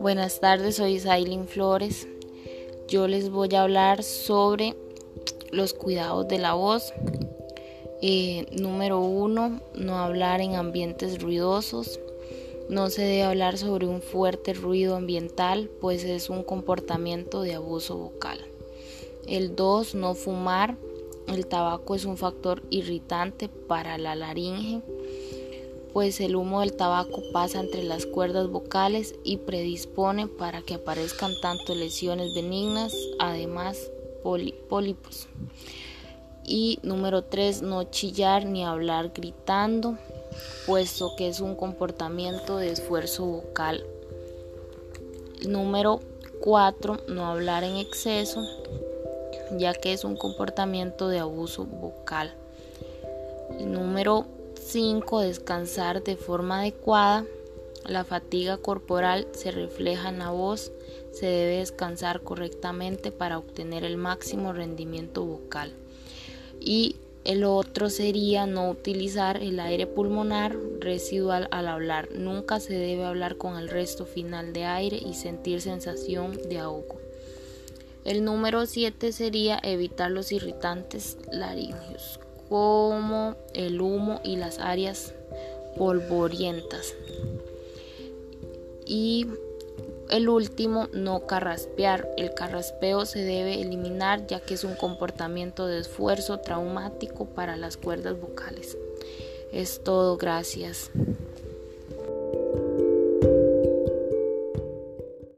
Buenas tardes, soy Sailin Flores. Yo les voy a hablar sobre los cuidados de la voz. Eh, número uno, no hablar en ambientes ruidosos. No se debe hablar sobre un fuerte ruido ambiental, pues es un comportamiento de abuso vocal. El 2. No fumar. El tabaco es un factor irritante para la laringe, pues el humo del tabaco pasa entre las cuerdas vocales y predispone para que aparezcan tanto lesiones benignas, además pólipos. Y número 3, no chillar ni hablar gritando, puesto que es un comportamiento de esfuerzo vocal. Número 4, no hablar en exceso, ya que es un comportamiento de abuso vocal. Número 5. Descansar de forma adecuada. La fatiga corporal se refleja en la voz. Se debe descansar correctamente para obtener el máximo rendimiento vocal. Y el otro sería no utilizar el aire pulmonar residual al hablar. Nunca se debe hablar con el resto final de aire y sentir sensación de ahogo. El número 7 sería evitar los irritantes laringios, como el humo y las áreas polvorientas. Y el último, no carraspear. El carraspeo se debe eliminar ya que es un comportamiento de esfuerzo traumático para las cuerdas vocales. Es todo, gracias.